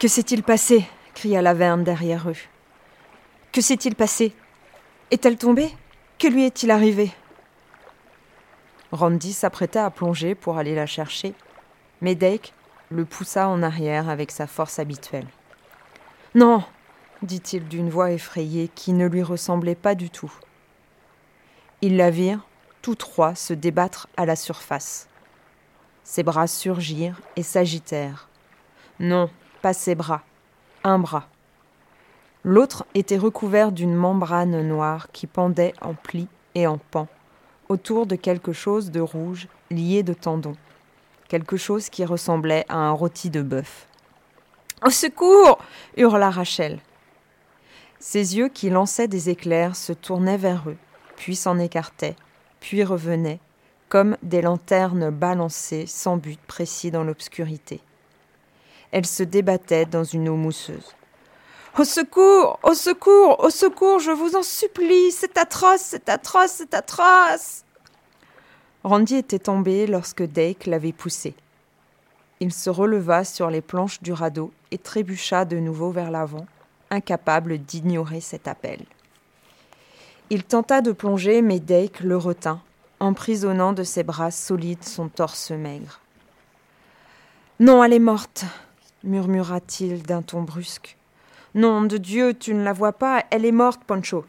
Que s'est-il passé cria Laverne derrière eux. Que s'est-il passé? Est-elle tombée? Que lui est-il arrivé? Randy s'apprêta à plonger pour aller la chercher, mais Dake le poussa en arrière avec sa force habituelle. Non dit-il d'une voix effrayée qui ne lui ressemblait pas du tout. Ils la virent, tous trois, se débattre à la surface. Ses bras surgirent et s'agitèrent. Non, pas ses bras, un bras. L'autre était recouvert d'une membrane noire qui pendait en plis et en pans, autour de quelque chose de rouge lié de tendons, quelque chose qui ressemblait à un rôti de bœuf. Au secours hurla Rachel. Ses yeux qui lançaient des éclairs se tournaient vers eux, puis s'en écartaient, puis revenaient, comme des lanternes balancées sans but précis dans l'obscurité. Elle se débattait dans une eau mousseuse. Au secours Au secours Au secours Je vous en supplie C'est atroce C'est atroce C'est atroce Randy était tombé lorsque Dake l'avait poussé. Il se releva sur les planches du radeau et trébucha de nouveau vers l'avant, incapable d'ignorer cet appel. Il tenta de plonger, mais Dake le retint, emprisonnant de ses bras solides son torse maigre. Non, elle est morte, murmura-t-il d'un ton brusque. Nom de Dieu, tu ne la vois pas, elle est morte, Pancho.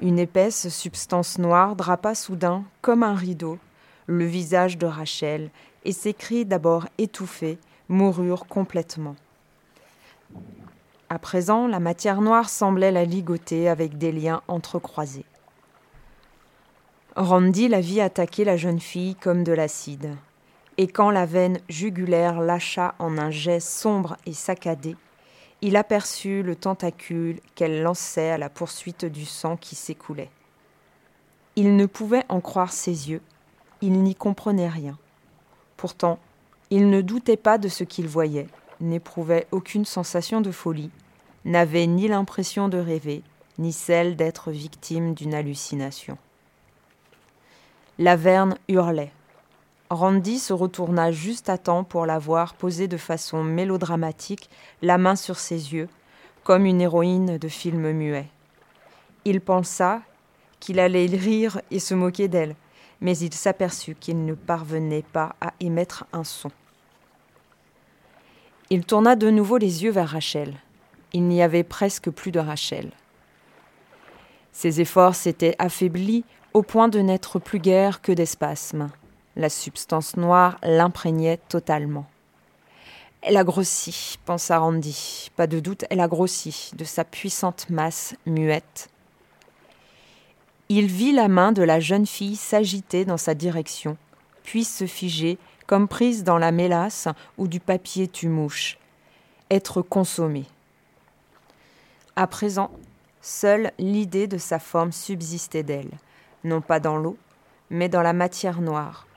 Une épaisse substance noire drapa soudain, comme un rideau, le visage de Rachel, et ses cris d'abord étouffés moururent complètement. À présent, la matière noire semblait la ligoter avec des liens entrecroisés. Randy la vit attaquer la jeune fille comme de l'acide, et quand la veine jugulaire lâcha en un jet sombre et saccadé, il aperçut le tentacule qu'elle lançait à la poursuite du sang qui s'écoulait. Il ne pouvait en croire ses yeux, il n'y comprenait rien. Pourtant, il ne doutait pas de ce qu'il voyait, n'éprouvait aucune sensation de folie, n'avait ni l'impression de rêver, ni celle d'être victime d'une hallucination. Laverne hurlait. Randy se retourna juste à temps pour la voir poser de façon mélodramatique, la main sur ses yeux, comme une héroïne de film muet. Il pensa qu'il allait rire et se moquer d'elle, mais il s'aperçut qu'il ne parvenait pas à émettre un son. Il tourna de nouveau les yeux vers Rachel. Il n'y avait presque plus de Rachel. Ses efforts s'étaient affaiblis au point de n'être plus guère que des spasmes. La substance noire l'imprégnait totalement. Elle a grossi, pensa Randy. Pas de doute, elle a grossi de sa puissante masse muette. Il vit la main de la jeune fille s'agiter dans sa direction, puis se figer comme prise dans la mélasse ou du papier tue-mouche, être consommée. À présent, seule l'idée de sa forme subsistait d'elle, non pas dans l'eau, mais dans la matière noire.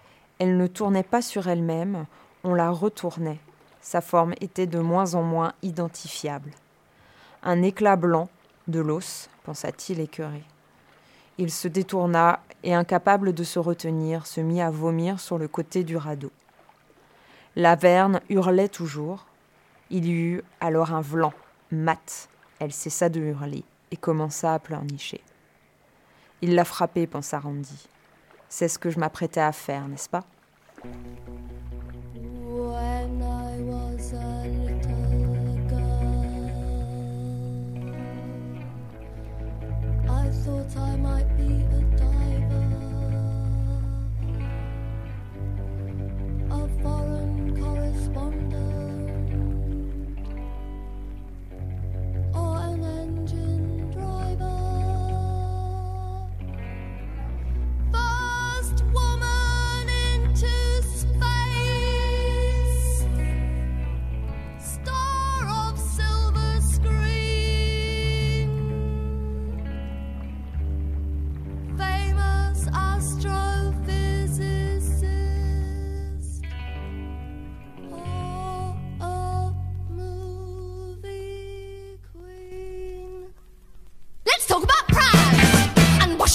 Elle ne tournait pas sur elle-même, on la retournait. Sa forme était de moins en moins identifiable. Un éclat blanc, de l'os, pensa-t-il écœuré. Il se détourna et, incapable de se retenir, se mit à vomir sur le côté du radeau. Laverne hurlait toujours. Il y eut alors un vlan, mat. Elle cessa de hurler et commença à pleurnicher. Il l'a frappé, pensa Randy. C'est ce que je m'apprêtais à faire, n'est-ce pas?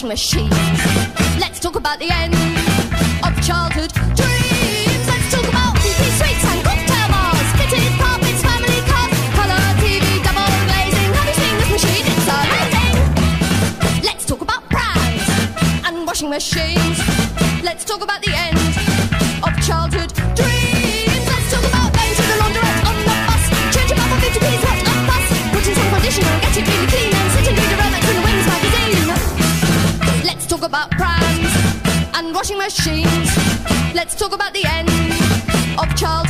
Machines. Let's talk about the end Let's talk about the end of childhood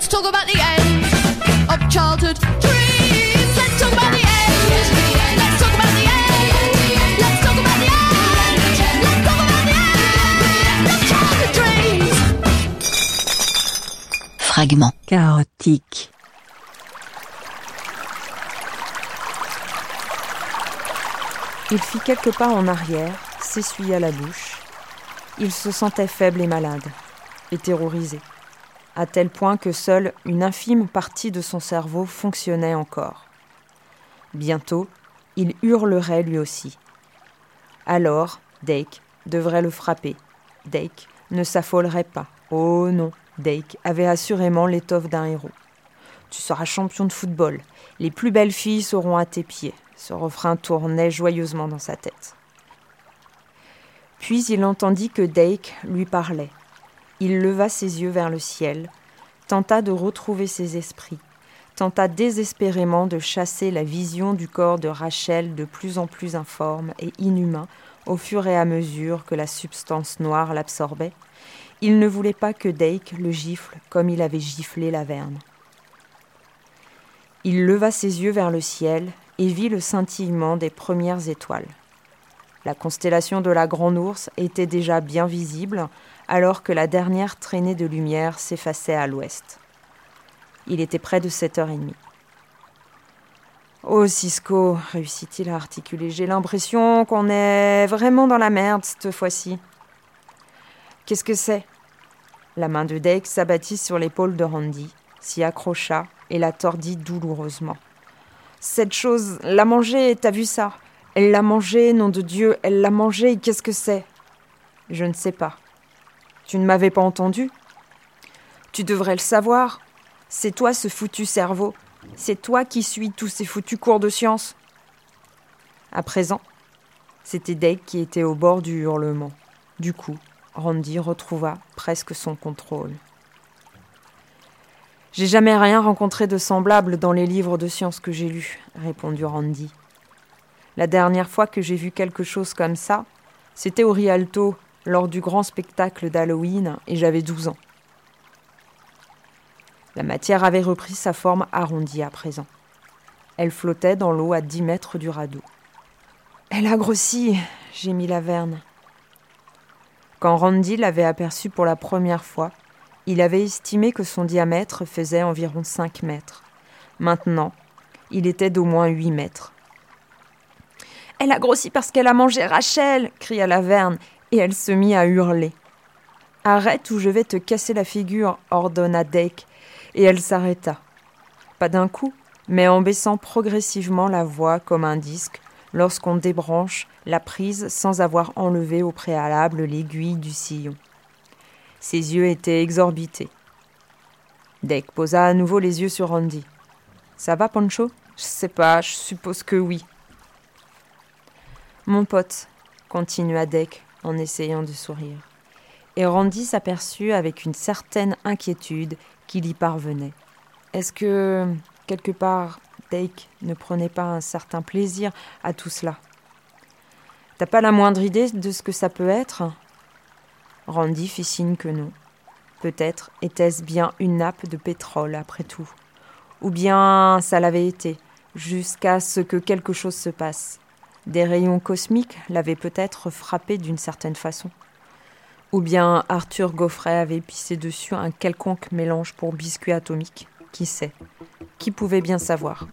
Let's talk about the end of childhood dreams. Let's talk about the end. Let's talk about the end. Let's talk about the end. Let's talk about the end of childhood dreams. Fragment. chaotique. Il fit quelques pas en arrière, s'essuya la bouche. Il se sentait faible et malade, et terrorisé, à tel point que seule une infime partie de son cerveau fonctionnait encore. Bientôt, il hurlerait lui aussi. Alors, Dake devrait le frapper. Dake ne s'affolerait pas. Oh non, Dake avait assurément l'étoffe d'un héros. Tu seras champion de football. Les plus belles filles seront à tes pieds. Ce refrain tournait joyeusement dans sa tête. Puis il entendit que Dake lui parlait. Il leva ses yeux vers le ciel, tenta de retrouver ses esprits, tenta désespérément de chasser la vision du corps de Rachel de plus en plus informe et inhumain au fur et à mesure que la substance noire l'absorbait. Il ne voulait pas que Dake le gifle comme il avait giflé Laverne. Il leva ses yeux vers le ciel et vit le scintillement des premières étoiles. La constellation de la Grande Ourse était déjà bien visible alors que la dernière traînée de lumière s'effaçait à l'ouest. Il était près de sept heures et demie. Oh, Cisco, réussit-il à articuler, j'ai l'impression qu'on est vraiment dans la merde cette fois-ci. Qu'est-ce que c'est? La main de Dake s'abattit sur l'épaule de Randy, s'y accrocha et la tordit douloureusement. Cette chose, l'a mangée, t'as vu ça? Elle l'a mangée, nom de Dieu, elle l'a mangée, qu'est-ce que c'est? Je ne sais pas. Tu ne m'avais pas entendu Tu devrais le savoir. C'est toi ce foutu cerveau. C'est toi qui suis tous ces foutus cours de science. À présent, c'était Dake qui était au bord du hurlement. Du coup, Randy retrouva presque son contrôle. J'ai jamais rien rencontré de semblable dans les livres de science que j'ai lus, répondit Randy. La dernière fois que j'ai vu quelque chose comme ça, c'était au Rialto, lors du grand spectacle d'Halloween, et j'avais douze ans. La matière avait repris sa forme arrondie à présent. Elle flottait dans l'eau à dix mètres du radeau. Elle a grossi, gémit Laverne. Quand Randy l'avait aperçue pour la première fois, il avait estimé que son diamètre faisait environ cinq mètres. Maintenant, il était d'au moins huit mètres. Elle a grossi parce qu'elle a mangé Rachel cria Laverne, et elle se mit à hurler. Arrête ou je vais te casser la figure, ordonna Dake, et elle s'arrêta. Pas d'un coup, mais en baissant progressivement la voix comme un disque lorsqu'on débranche la prise sans avoir enlevé au préalable l'aiguille du sillon. Ses yeux étaient exorbités. Dake posa à nouveau les yeux sur Randy. Ça va, Pancho? Je sais pas, je suppose que oui. Mon pote, continua Dake en essayant de sourire. Et Randy s'aperçut avec une certaine inquiétude qu'il y parvenait. Est-ce que, quelque part, Dake ne prenait pas un certain plaisir à tout cela? T'as pas la moindre idée de ce que ça peut être? Randy fit signe que non. Peut-être était-ce bien une nappe de pétrole, après tout. Ou bien ça l'avait été, jusqu'à ce que quelque chose se passe. Des rayons cosmiques l'avaient peut-être frappé d'une certaine façon. Ou bien Arthur Gaufret avait pissé dessus un quelconque mélange pour biscuit atomique. Qui sait? Qui pouvait bien savoir?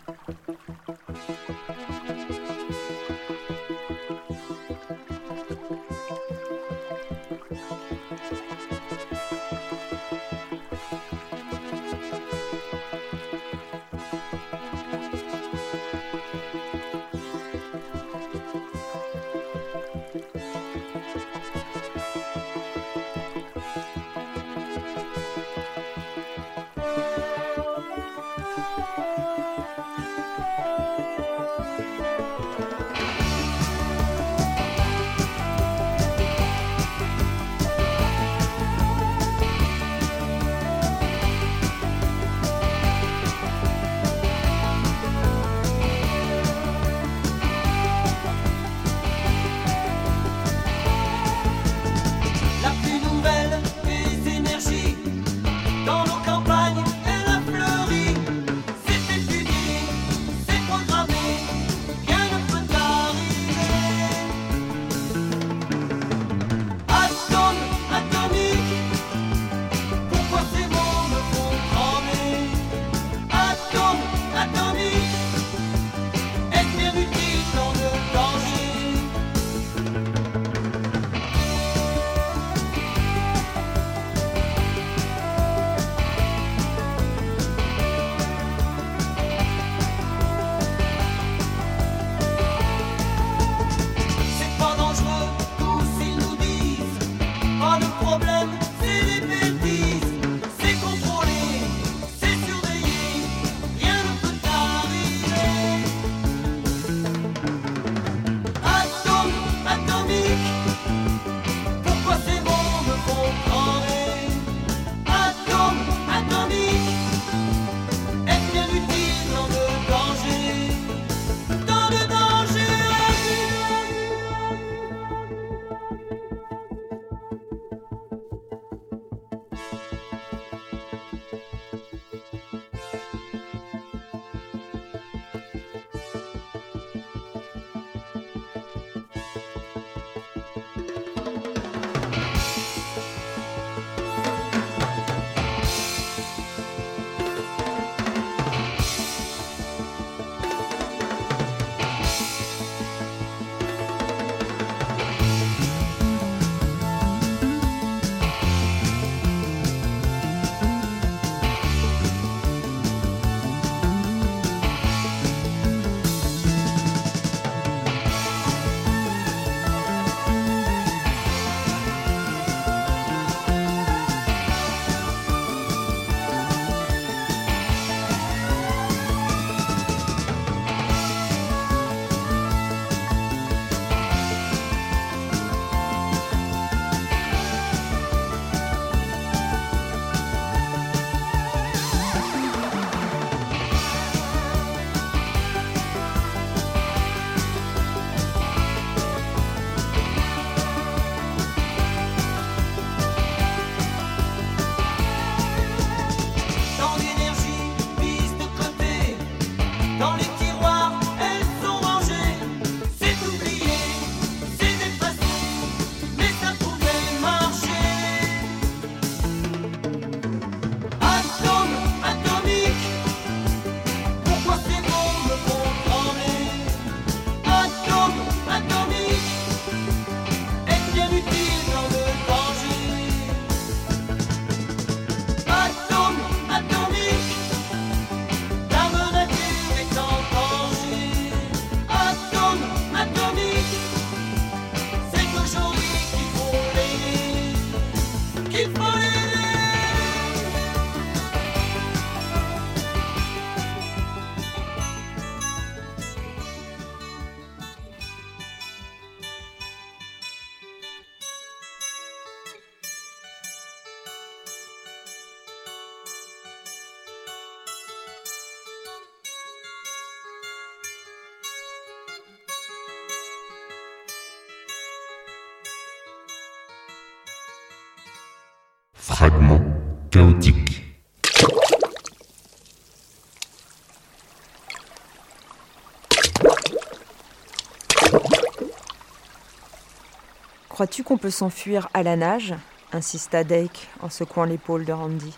Crois-tu qu'on peut s'enfuir à la nage insista Dake en secouant l'épaule de Randy.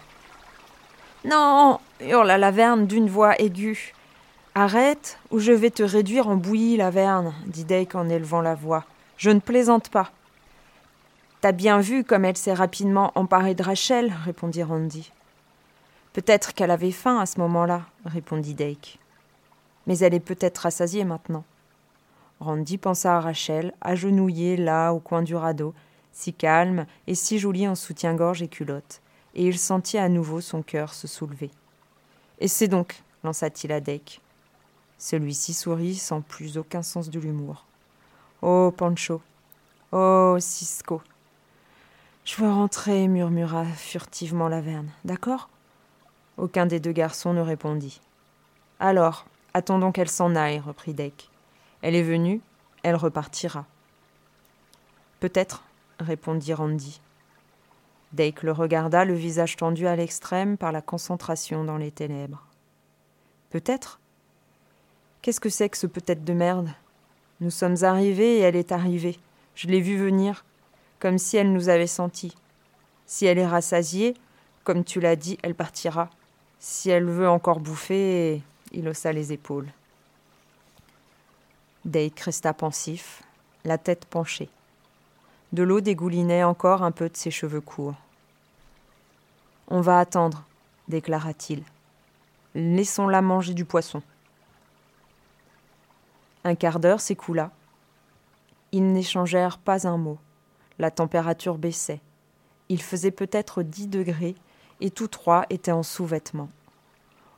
Non hurla Laverne d'une voix aiguë. Arrête, ou je vais te réduire en bouillie, Laverne, dit Dake en élevant la voix. Je ne plaisante pas. T'as bien vu comme elle s'est rapidement emparée de Rachel, répondit Randy. Peut-être qu'elle avait faim à ce moment-là, répondit Dake. Mais elle est peut-être rassasiée maintenant. Randy pensa à Rachel, agenouillée là au coin du radeau, si calme et si jolie en soutien-gorge et culotte, et il sentit à nouveau son cœur se soulever. Et c'est donc, lança-t-il à Dake. Celui-ci sourit sans plus aucun sens de l'humour. Oh, Pancho. Oh, Cisco. Je veux rentrer, murmura furtivement Laverne. D'accord? Aucun des deux garçons ne répondit. Alors, attendons qu'elle s'en aille, reprit Dake. Elle est venue, elle repartira. Peut-être, répondit Randy. Dake le regarda, le visage tendu à l'extrême par la concentration dans les ténèbres. Peut-être? Qu'est-ce que c'est que ce peut-être de merde? Nous sommes arrivés et elle est arrivée. Je l'ai vue venir, comme si elle nous avait sentis. Si elle est rassasiée, comme tu l'as dit, elle partira. Si elle veut encore bouffer, il haussa les épaules. Dake resta pensif, la tête penchée. De l'eau dégoulinait encore un peu de ses cheveux courts. On va attendre, déclara-t-il. Laissons-la manger du poisson. Un quart d'heure s'écoula. Ils n'échangèrent pas un mot. La température baissait. Il faisait peut-être dix degrés et tous trois étaient en sous-vêtements.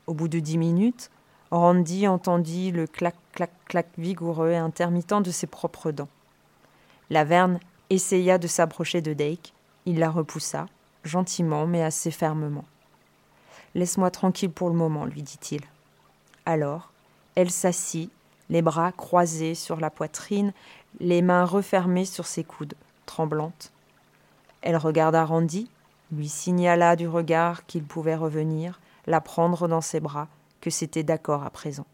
Au bout de dix minutes, Randy entendit le clac-clac-clac vigoureux et intermittent de ses propres dents. Laverne essaya de s'approcher de Dake. Il la repoussa, gentiment mais assez fermement. Laisse-moi tranquille pour le moment, lui dit-il. Alors, elle s'assit, les bras croisés sur la poitrine, les mains refermées sur ses coudes, tremblantes. Elle regarda Randy, lui signala du regard qu'il pouvait revenir, la prendre dans ses bras, que c'était d'accord à présent.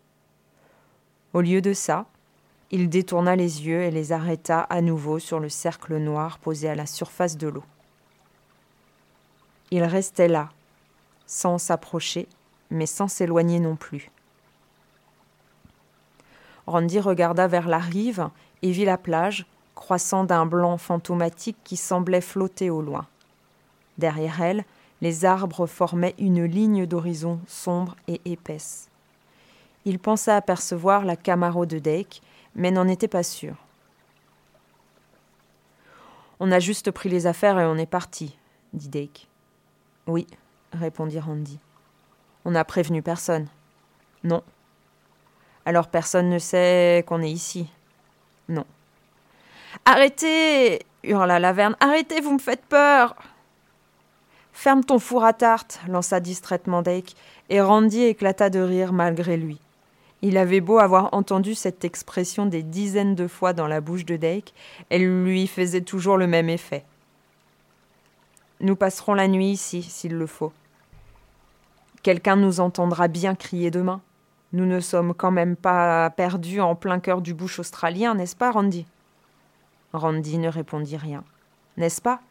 Au lieu de ça, il détourna les yeux et les arrêta à nouveau sur le cercle noir posé à la surface de l'eau. Il restait là, sans s'approcher, mais sans s'éloigner non plus. Randy regarda vers la rive et vit la plage, croissant d'un blanc fantomatique qui semblait flotter au loin. Derrière elle, les arbres formaient une ligne d'horizon sombre et épaisse. Il pensa apercevoir la Camaro de Dake, mais n'en était pas sûr. On a juste pris les affaires et on est parti, dit Dake. Oui, répondit Randy. On n'a prévenu personne. Non. Alors personne ne sait qu'on est ici. Non. Arrêtez hurla Laverne. Arrêtez, vous me faites peur Ferme ton four à tarte lança distraitement Dake, et Randy éclata de rire malgré lui. Il avait beau avoir entendu cette expression des dizaines de fois dans la bouche de Dake, elle lui faisait toujours le même effet. Nous passerons la nuit ici, s'il le faut. Quelqu'un nous entendra bien crier demain. Nous ne sommes quand même pas perdus en plein cœur du bush australien, n'est-ce pas, Randy? Randy ne répondit rien. N'est-ce pas?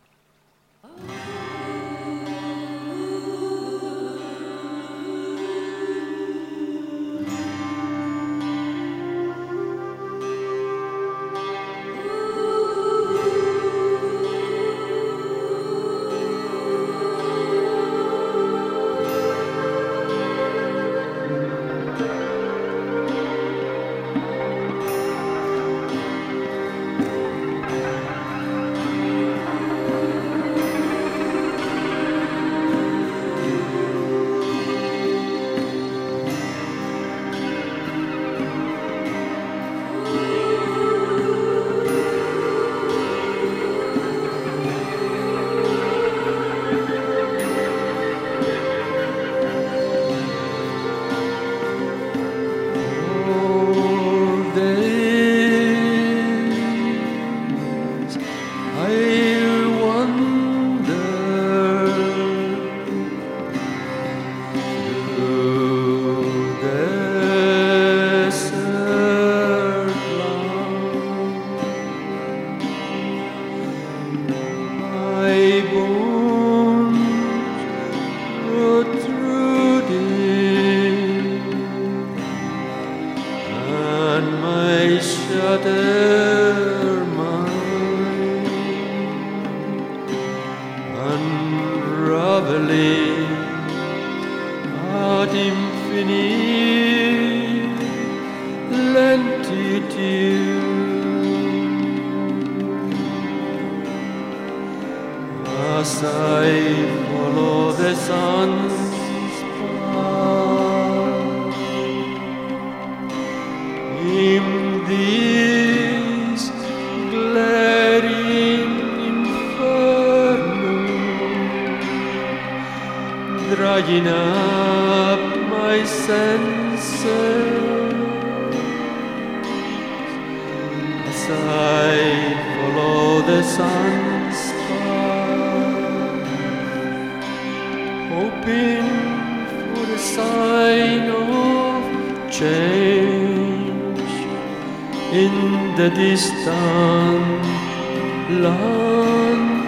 the distant landscape.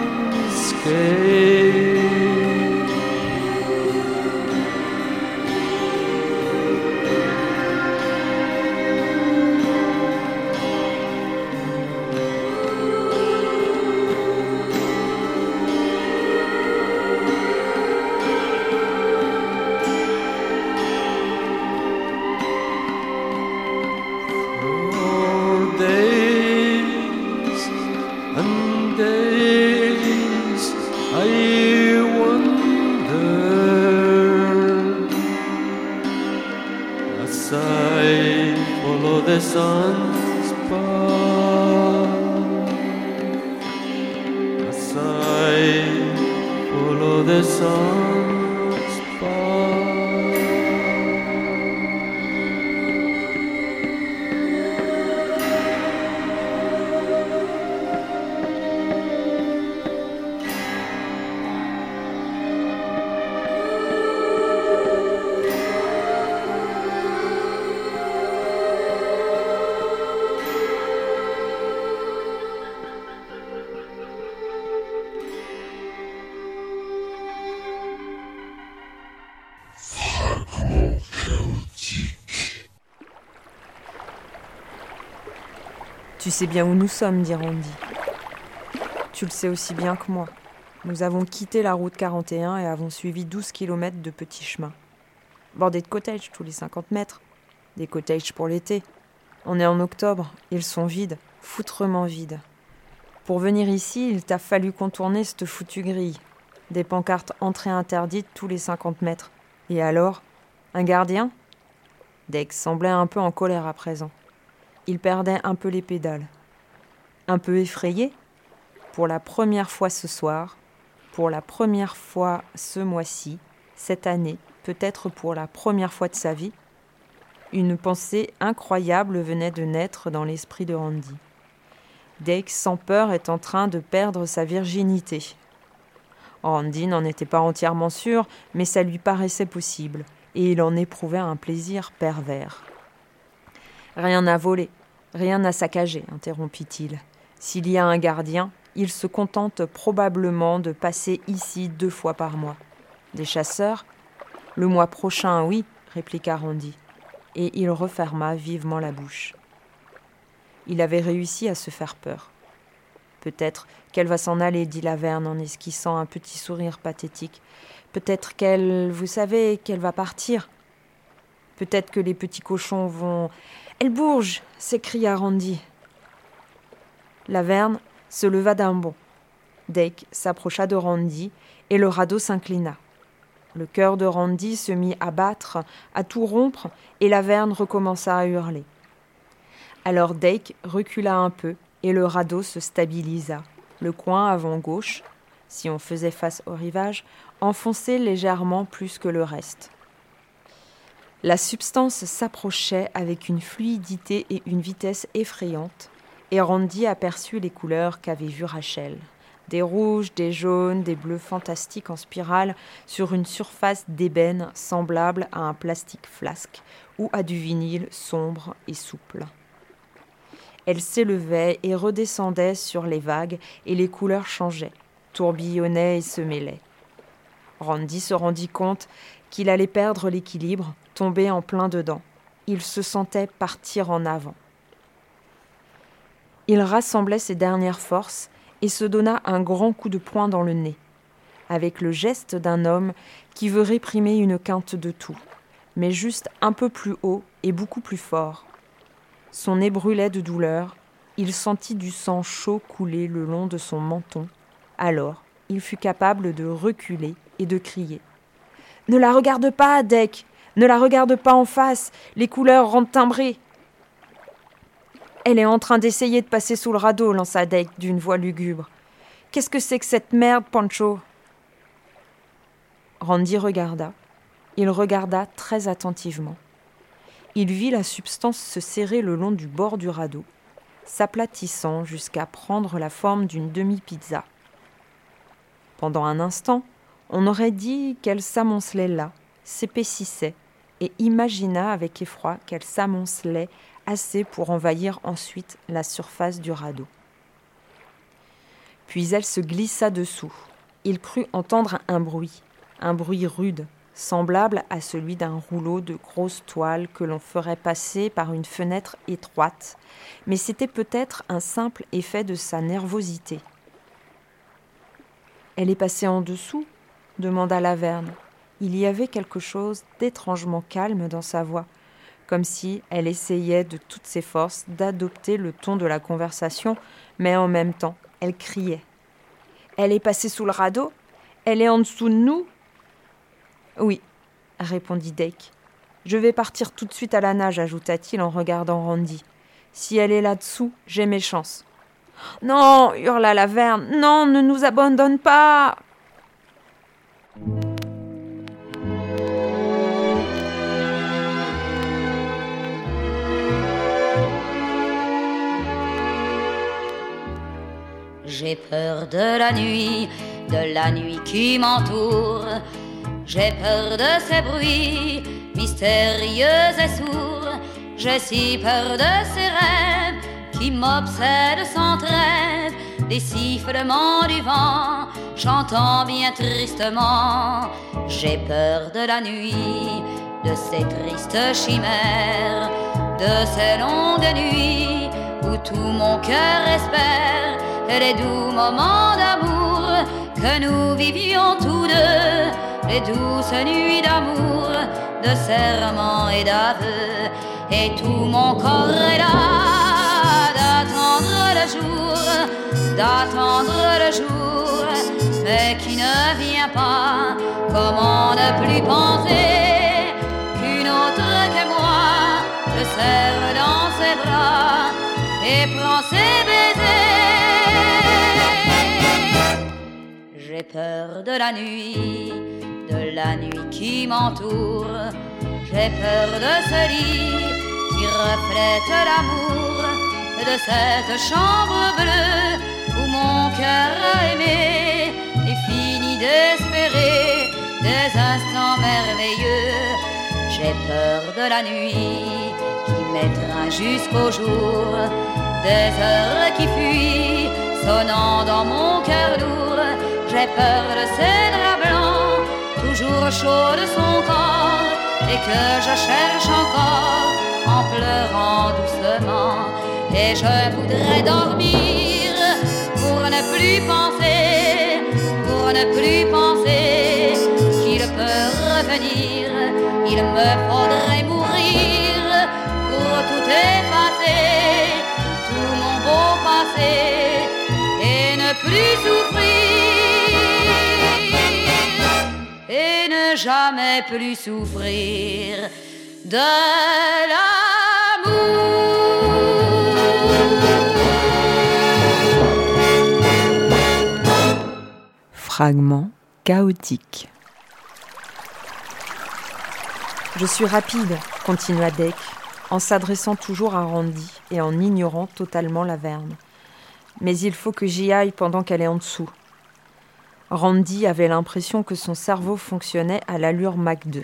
Sais bien où nous sommes, dit Randy. Tu le sais aussi bien que moi. Nous avons quitté la route 41 et avons suivi 12 km de petits chemins. Bordés de cottages tous les 50 mètres. Des cottages pour l'été. On est en octobre, ils sont vides, foutrement vides. Pour venir ici, il t'a fallu contourner cette foutue grille. Des pancartes entrée interdite tous les 50 mètres. Et alors? Un gardien? Dex semblait un peu en colère à présent. Il perdait un peu les pédales. Un peu effrayé Pour la première fois ce soir, pour la première fois ce mois-ci, cette année, peut-être pour la première fois de sa vie, une pensée incroyable venait de naître dans l'esprit de Randy. Dake, sans peur, est en train de perdre sa virginité. Randy n'en était pas entièrement sûr, mais ça lui paraissait possible, et il en éprouvait un plaisir pervers. Rien n'a volé, rien n'a saccagé, interrompit-il. S'il y a un gardien, il se contente probablement de passer ici deux fois par mois. Des chasseurs? Le mois prochain, oui, répliqua Randy, et il referma vivement la bouche. Il avait réussi à se faire peur. Peut-être qu'elle va s'en aller, dit Laverne en esquissant un petit sourire pathétique. Peut-être qu'elle, vous savez, qu'elle va partir. Peut-être que les petits cochons vont. Elle bourge s'écria Randy. Laverne se leva d'un bond. Dake s'approcha de Randy et le radeau s'inclina. Le cœur de Randy se mit à battre, à tout rompre, et Laverne recommença à hurler. Alors Dake recula un peu et le radeau se stabilisa. Le coin avant gauche, si on faisait face au rivage, enfonçait légèrement plus que le reste. La substance s'approchait avec une fluidité et une vitesse effrayantes, et Randy aperçut les couleurs qu'avait vues Rachel. Des rouges, des jaunes, des bleus fantastiques en spirale sur une surface d'ébène semblable à un plastique flasque ou à du vinyle sombre et souple. Elle s'élevait et redescendait sur les vagues et les couleurs changeaient, tourbillonnaient et se mêlaient. Randy se rendit compte qu'il allait perdre l'équilibre, tomber en plein dedans. Il se sentait partir en avant. Il rassemblait ses dernières forces et se donna un grand coup de poing dans le nez, avec le geste d'un homme qui veut réprimer une quinte de tout, mais juste un peu plus haut et beaucoup plus fort. Son nez brûlait de douleur, il sentit du sang chaud couler le long de son menton. Alors, il fut capable de reculer et de crier. Ne la regarde pas, Deck Ne la regarde pas en face Les couleurs rendent timbrées Elle est en train d'essayer de passer sous le radeau, lança Deck d'une voix lugubre. Qu'est-ce que c'est que cette merde, Pancho? Randy regarda. Il regarda très attentivement. Il vit la substance se serrer le long du bord du radeau, s'aplatissant jusqu'à prendre la forme d'une demi-pizza. Pendant un instant, on aurait dit qu'elle s'amoncelait là, s'épaississait, et imagina avec effroi qu'elle s'amoncelait assez pour envahir ensuite la surface du radeau. Puis elle se glissa dessous. Il crut entendre un bruit, un bruit rude, semblable à celui d'un rouleau de grosse toile que l'on ferait passer par une fenêtre étroite, mais c'était peut-être un simple effet de sa nervosité. Elle est passée en dessous demanda Laverne. Il y avait quelque chose d'étrangement calme dans sa voix, comme si elle essayait de toutes ses forces d'adopter le ton de la conversation, mais en même temps, elle criait. Elle est passée sous le radeau? Elle est en dessous de nous? Oui, répondit Dake. Je vais partir tout de suite à la nage, ajouta-t-il en regardant Randy. Si elle est là-dessous, j'ai mes chances. Non, hurla Laverne, non, ne nous abandonne pas. J'ai peur de la nuit, de la nuit qui m'entoure. J'ai peur de ces bruits mystérieux et sourds. J'ai si peur de ces rêves qui m'obsèdent sans trêve. Des sifflements du vent, chantant bien tristement. J'ai peur de la nuit, de ces tristes chimères, de ces longues nuits où tout mon cœur espère les doux moments d'amour que nous vivions tous deux, les douces nuits d'amour, de serments et d'aveux, et tout mon corps est là d'attendre le jour, mais qui ne vient pas, comment ne plus penser qu'une autre que moi le serre dans ses bras et prend ses baisers. J'ai peur de la nuit, de la nuit qui m'entoure. J'ai peur de ce lit qui reflète l'amour, de cette chambre bleue où mon cœur a aimé et fini d'espérer des instants merveilleux. J'ai peur de la nuit qui mettra jusqu'au jour, des heures qui fuient, sonnant dans mon cœur lourd j'ai peur de ces draps blancs, toujours chaud de son corps, et que je cherche encore en pleurant doucement. Et je voudrais dormir pour ne plus penser, pour ne plus penser qu'il peut revenir. Il me faudrait mourir pour tout effacer, tout mon beau passé, et ne plus souffrir. jamais plus souffrir de l'amour. Fragment chaotique. Je suis rapide, continua Deck, en s'adressant toujours à Randy et en ignorant totalement la verne. Mais il faut que j'y aille pendant qu'elle est en dessous. Randy avait l'impression que son cerveau fonctionnait à l'allure Mach 2.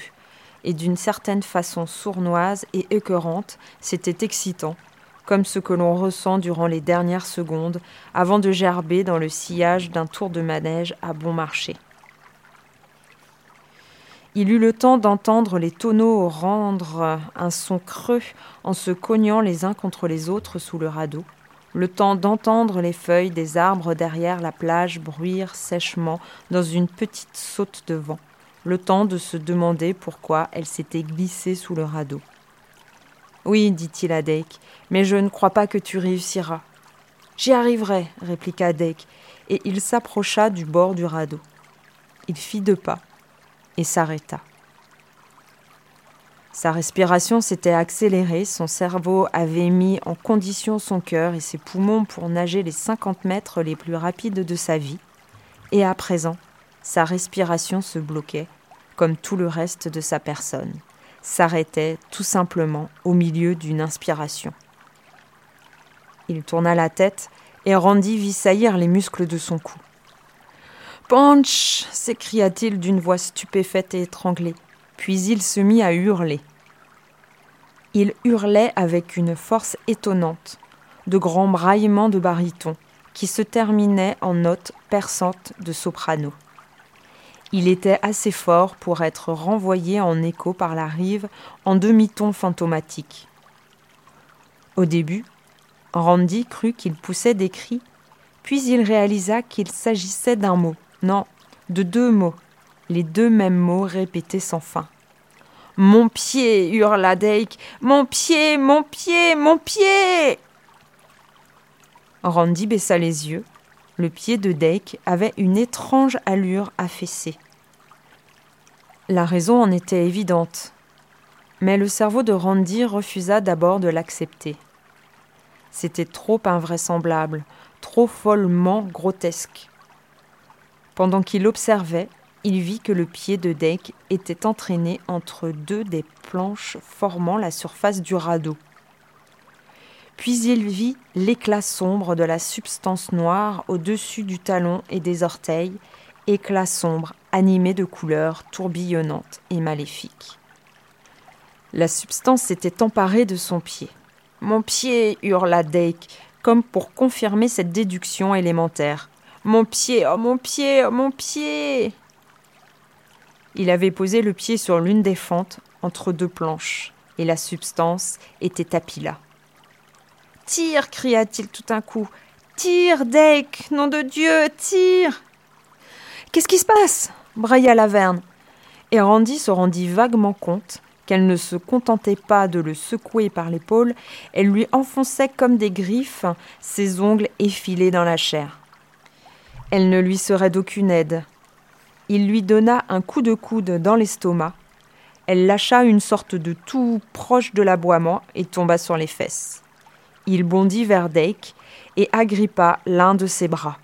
Et d'une certaine façon sournoise et écœurante, c'était excitant, comme ce que l'on ressent durant les dernières secondes avant de gerber dans le sillage d'un tour de manège à bon marché. Il eut le temps d'entendre les tonneaux rendre un son creux en se cognant les uns contre les autres sous le radeau, le temps d'entendre les feuilles des arbres derrière la plage bruire sèchement dans une petite saute de vent, le temps de se demander pourquoi elle s'était glissée sous le radeau. Oui, dit-il à Dake, mais je ne crois pas que tu réussiras. J'y arriverai, répliqua Dake, et il s'approcha du bord du radeau. Il fit deux pas et s'arrêta. Sa respiration s'était accélérée, son cerveau avait mis en condition son cœur et ses poumons pour nager les cinquante mètres les plus rapides de sa vie, et à présent, sa respiration se bloquait, comme tout le reste de sa personne, s'arrêtait tout simplement au milieu d'une inspiration. Il tourna la tête et Randy vit saillir les muscles de son cou. Punch s'écria-t-il d'une voix stupéfaite et étranglée. Puis il se mit à hurler. Il hurlait avec une force étonnante, de grands braillements de baryton, qui se terminaient en notes perçantes de soprano. Il était assez fort pour être renvoyé en écho par la rive en demi-ton fantomatique. Au début, Randy crut qu'il poussait des cris, puis il réalisa qu'il s'agissait d'un mot, non, de deux mots, les deux mêmes mots répétés sans fin. Mon pied hurla Dake. Mon pied, mon pied, mon pied Randy baissa les yeux. Le pied de Dake avait une étrange allure affaissée. La raison en était évidente. Mais le cerveau de Randy refusa d'abord de l'accepter. C'était trop invraisemblable, trop follement grotesque. Pendant qu'il observait, il vit que le pied de Dake était entraîné entre deux des planches formant la surface du radeau. Puis il vit l'éclat sombre de la substance noire au-dessus du talon et des orteils, éclat sombre animé de couleurs tourbillonnantes et maléfiques. La substance s'était emparée de son pied. Mon pied hurla Dake, comme pour confirmer cette déduction élémentaire. Mon pied, oh mon pied, oh mon pied Il avait posé le pied sur l'une des fentes, entre deux planches, et la substance était tapie là. Tire cria-t-il tout d'un coup. Tire, Dake Nom de Dieu, tire Qu'est-ce qui se passe? brailla Laverne. Et Randy se rendit vaguement compte qu'elle ne se contentait pas de le secouer par l'épaule, elle lui enfonçait comme des griffes ses ongles effilés dans la chair. Elle ne lui serait d'aucune aide. Il lui donna un coup de coude dans l'estomac. Elle lâcha une sorte de tout proche de l'aboiement et tomba sur les fesses. Il bondit vers Dake et agrippa l'un de ses bras.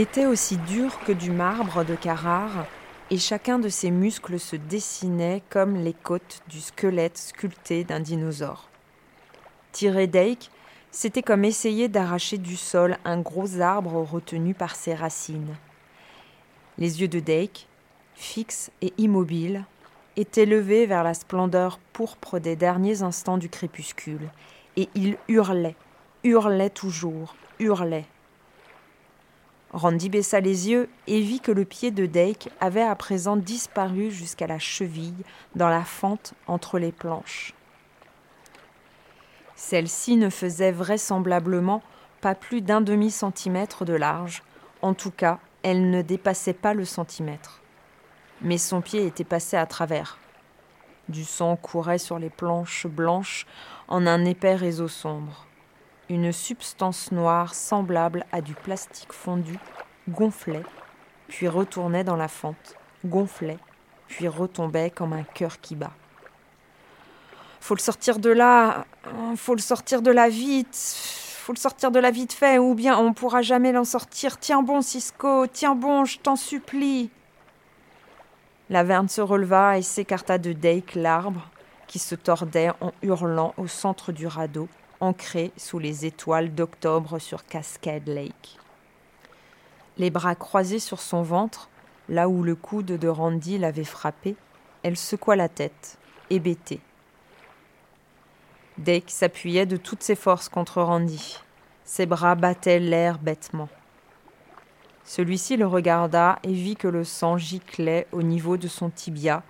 Était aussi dur que du marbre de Carrare, et chacun de ses muscles se dessinait comme les côtes du squelette sculpté d'un dinosaure. Tirer Dake, c'était comme essayer d'arracher du sol un gros arbre retenu par ses racines. Les yeux de Dake, fixes et immobiles, étaient levés vers la splendeur pourpre des derniers instants du crépuscule, et il hurlait, hurlait toujours, hurlait. Randy baissa les yeux et vit que le pied de Dake avait à présent disparu jusqu'à la cheville dans la fente entre les planches. Celle-ci ne faisait vraisemblablement pas plus d'un demi-centimètre de large, en tout cas, elle ne dépassait pas le centimètre. Mais son pied était passé à travers. Du sang courait sur les planches blanches en un épais réseau sombre une substance noire semblable à du plastique fondu gonflait, puis retournait dans la fente, gonflait, puis retombait comme un cœur qui bat. Faut le sortir de là, faut le sortir de là vite, faut le sortir de là vite fait, ou bien on pourra jamais l'en sortir. Tiens bon, Cisco, tiens bon, je t'en supplie. La verne se releva et s'écarta de Dake, l'arbre, qui se tordait en hurlant au centre du radeau, ancrée sous les étoiles d'octobre sur Cascade Lake. Les bras croisés sur son ventre, là où le coude de Randy l'avait frappé, elle secoua la tête, hébétée. Dake s'appuyait de toutes ses forces contre Randy. Ses bras battaient l'air bêtement. Celui-ci le regarda et vit que le sang giclait au niveau de son tibia,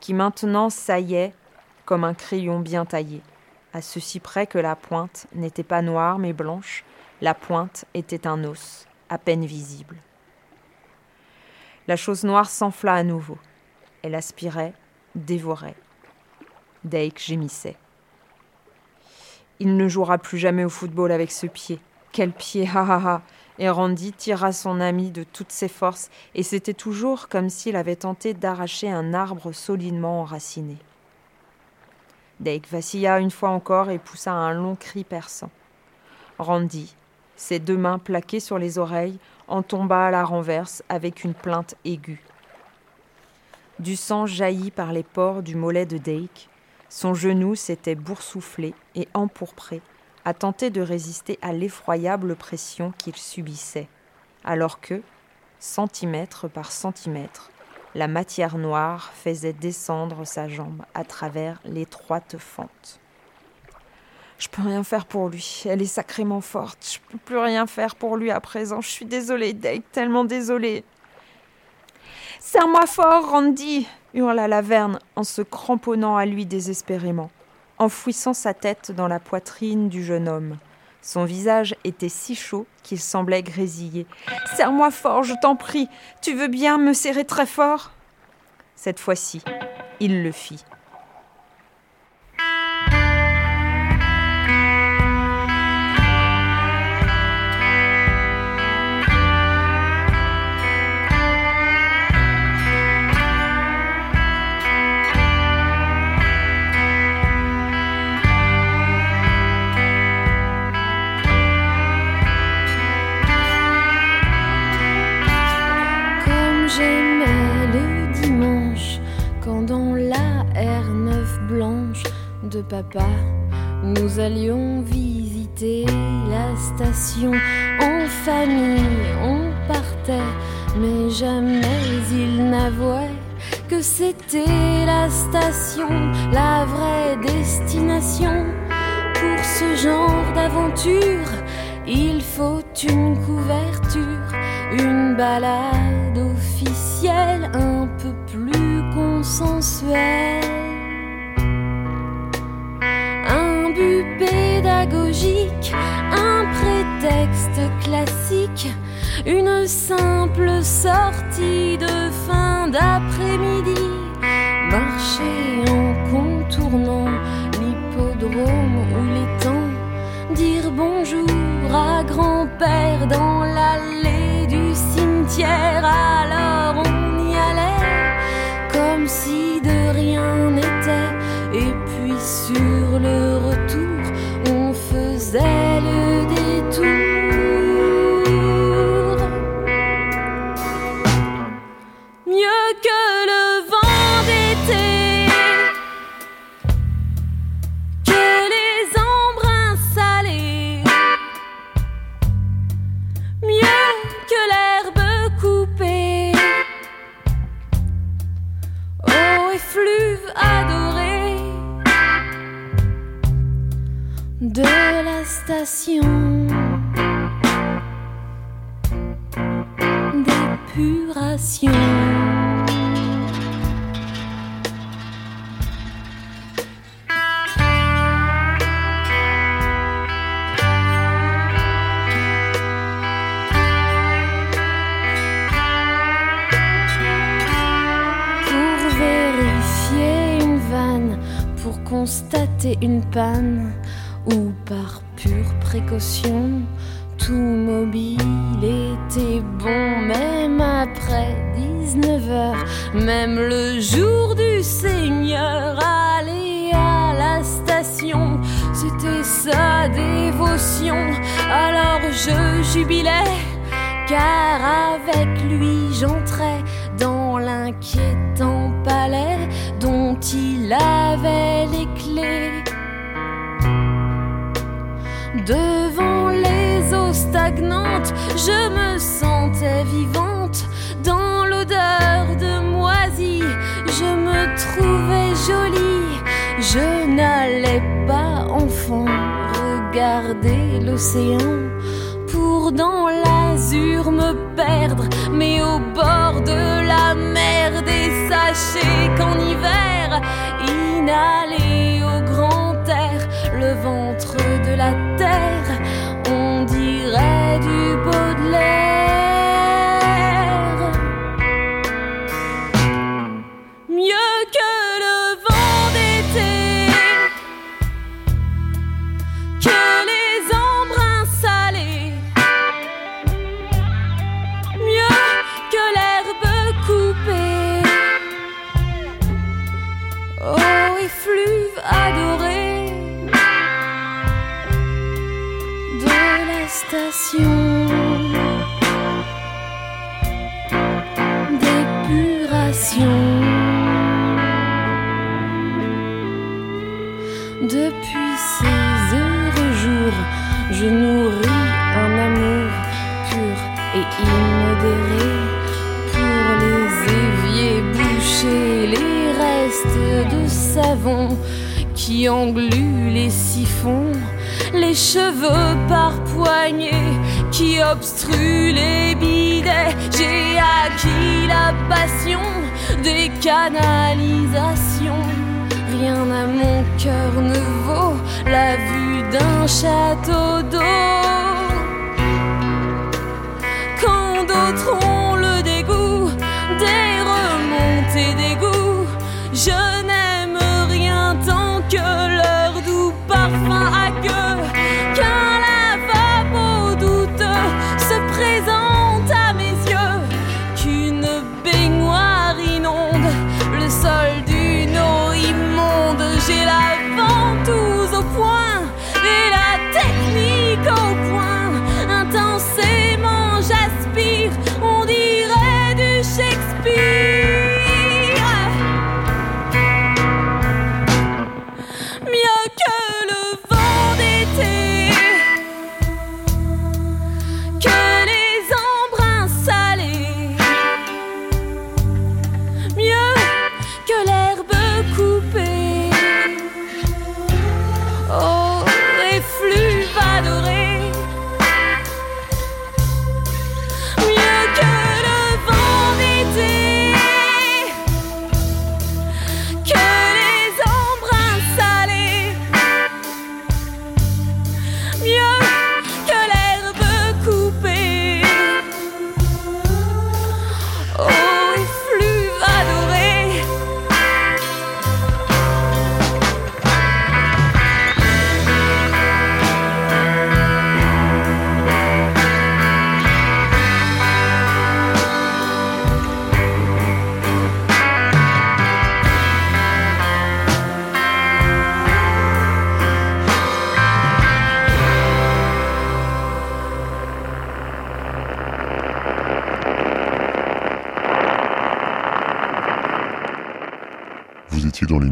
qui maintenant saillait comme un crayon bien taillé à ceci près que la pointe n'était pas noire mais blanche, la pointe était un os, à peine visible. La chose noire s'enfla à nouveau. Elle aspirait, dévorait. Dake gémissait. Il ne jouera plus jamais au football avec ce pied. Quel pied, ha ha ha Et Randy tira son ami de toutes ses forces, et c'était toujours comme s'il avait tenté d'arracher un arbre solidement enraciné. Dake vacilla une fois encore et poussa un long cri perçant. Randy, ses deux mains plaquées sur les oreilles, en tomba à la renverse avec une plainte aiguë. Du sang jaillit par les pores du mollet de Dake. Son genou s'était boursouflé et empourpré, à tenter de résister à l'effroyable pression qu'il subissait, alors que, centimètre par centimètre, la matière noire faisait descendre sa jambe à travers l'étroite fente. Je peux rien faire pour lui. Elle est sacrément forte. Je peux plus rien faire pour lui à présent. Je suis désolée, Dake, tellement désolée. Serre-moi fort, Randy hurla Laverne en se cramponnant à lui désespérément, enfouissant sa tête dans la poitrine du jeune homme. Son visage était si chaud qu'il semblait grésiller. Serre-moi fort, je t'en prie. Tu veux bien me serrer très fort? Cette fois-ci, il le fit. Papa, nous allions visiter la station en famille, on partait, mais jamais il n'avouait que c'était la station, la vraie destination. Pour ce genre d'aventure, il faut une couverture, une balade officielle un peu plus consensuelle. Pédagogique, un prétexte classique, une simple sortie de fin d'après-midi, marcher en contournant l'hippodrome ou l'étang, dire bonjour à grand-père dans l'allée du cimetière, alors on y allait comme si de rien n'était, et puis sur le d'épuration. Pour vérifier une vanne, pour constater une panne, ou par tout mobile était bon, même après 19 heures, même le jour du Seigneur, aller à la station, c'était sa dévotion. Alors je jubilais, car avec lui je me sentais vivante. Dans l'odeur de moisie, je me trouvais jolie. Je n'allais pas, enfant, regarder l'océan pour dans l'azur me perdre, mais au bord de la mer, des sachets qu'en hiver, inhaler au grand air le ventre de la terre, on dirait du Baudelaire. Qui engluent les siphons, les cheveux par poignée qui obstruent les bidets. J'ai acquis la passion des canalisations. Rien à mon cœur ne vaut la vue d'un château d'eau. Quand d'autres ont le dégoût des remontées d'égout,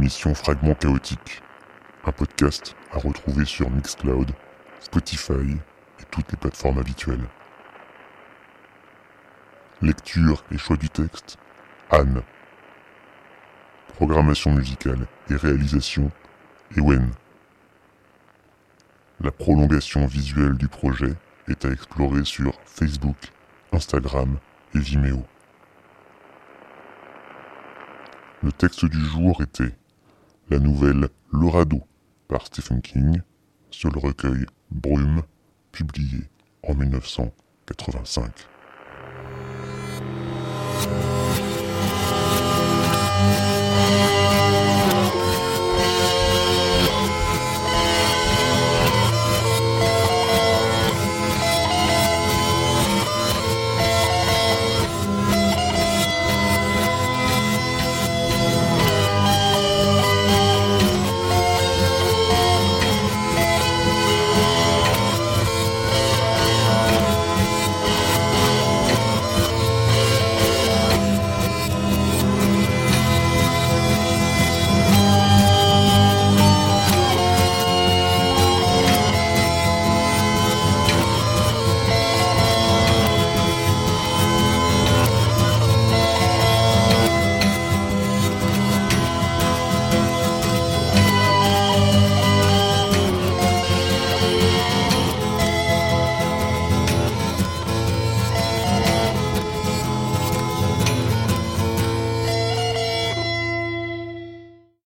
l'émission Fragments chaotiques, un podcast à retrouver sur Mixcloud, Spotify et toutes les plateformes habituelles. Lecture et choix du texte, Anne. Programmation musicale et réalisation, Ewen. La prolongation visuelle du projet est à explorer sur Facebook, Instagram et Vimeo. Le texte du jour était la nouvelle Le Radeau par Stephen King sur le recueil Brume, publié en 1985.